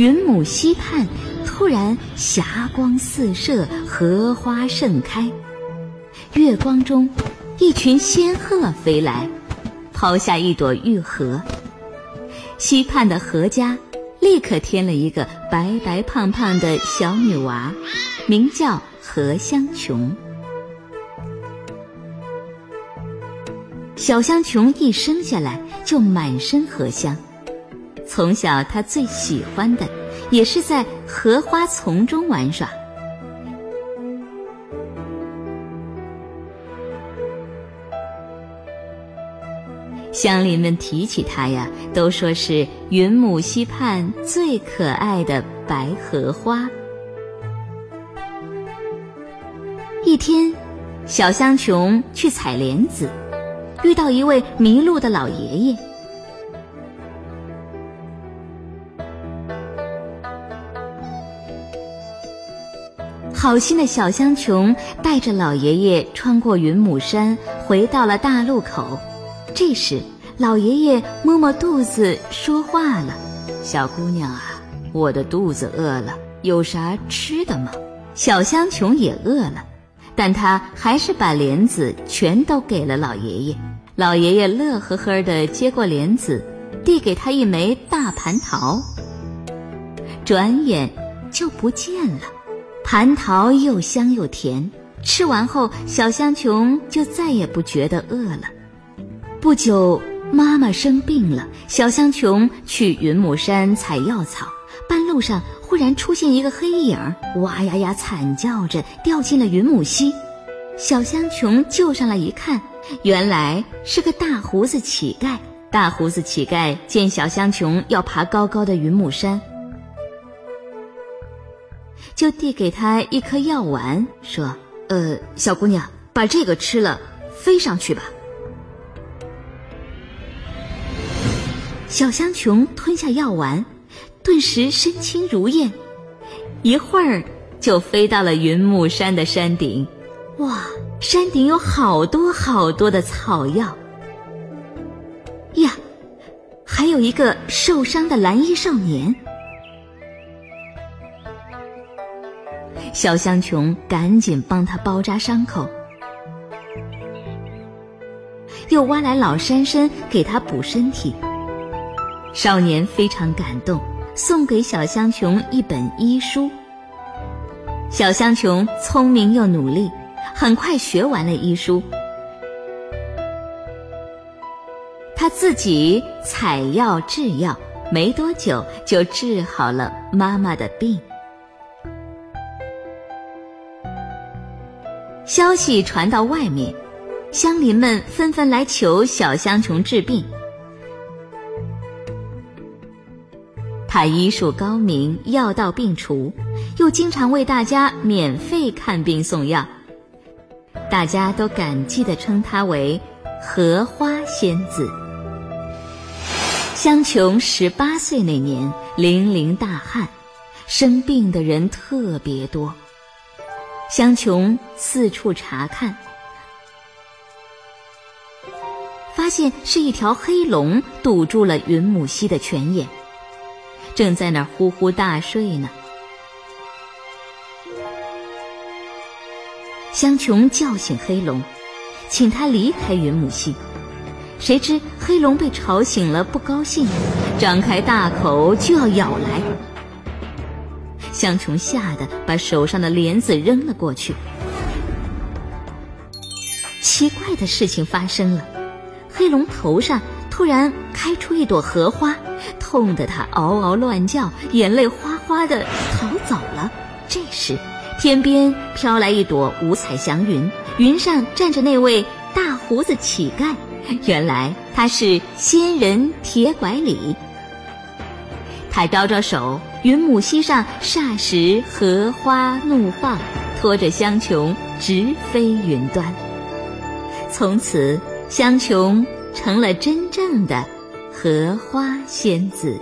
云母溪畔突然霞光四射，荷花盛开。月光中，一群仙鹤飞来，抛下一朵玉荷。溪畔的何家立刻添了一个白白胖胖的小女娃，名叫何香琼。小香琼一生下来就满身荷香，从小他最喜欢的也是在荷花丛中玩耍。乡邻们提起他呀，都说是云母溪畔最可爱的白荷花。一天，小香琼去采莲子。遇到一位迷路的老爷爷，好心的小香琼带着老爷爷穿过云母山，回到了大路口。这时，老爷爷摸摸肚子，说话了：“小姑娘啊，我的肚子饿了，有啥吃的吗？”小香琼也饿了。但她还是把莲子全都给了老爷爷，老爷爷乐呵呵地接过莲子，递给他一枚大蟠桃。转眼就不见了。蟠桃又香又甜，吃完后小香琼就再也不觉得饿了。不久，妈妈生病了，小香琼去云母山采药草，半路上。忽然出现一个黑影，哇呀呀惨叫着掉进了云母溪。小香琼救上来一看，原来是个大胡子乞丐。大胡子乞丐见小香琼要爬高高的云母山，就递给她一颗药丸，说：“呃，小姑娘，把这个吃了，飞上去吧。”小香琼吞下药丸。顿时身轻如燕，一会儿就飞到了云木山的山顶。哇，山顶有好多好多的草药呀，还有一个受伤的蓝衣少年。小香琼赶紧帮他包扎伤口，又挖来老山参给他补身体。少年非常感动。送给小香琼一本医书。小香琼聪明又努力，很快学完了医书。他自己采药制药，没多久就治好了妈妈的病。消息传到外面，乡邻们纷纷来求小香琼治病。他医术高明，药到病除，又经常为大家免费看病送药，大家都感激地称他为“荷花仙子”。香琼十八岁那年，零零大旱，生病的人特别多。香琼四处查看，发现是一条黑龙堵住了云母溪的泉眼。正在那儿呼呼大睡呢。香琼叫醒黑龙，请他离开云母溪。谁知黑龙被吵醒了，不高兴，张开大口就要咬来。香琼吓得把手上的莲子扔了过去。奇怪的事情发生了，黑龙头上突然开出一朵荷花。痛得他嗷嗷乱叫，眼泪哗哗的逃走了。这时，天边飘来一朵五彩祥云，云上站着那位大胡子乞丐。原来他是仙人铁拐李。他招招手，云母溪上霎时荷花怒放，拖着香琼直飞云端。从此，香琼成了真正的荷花仙子。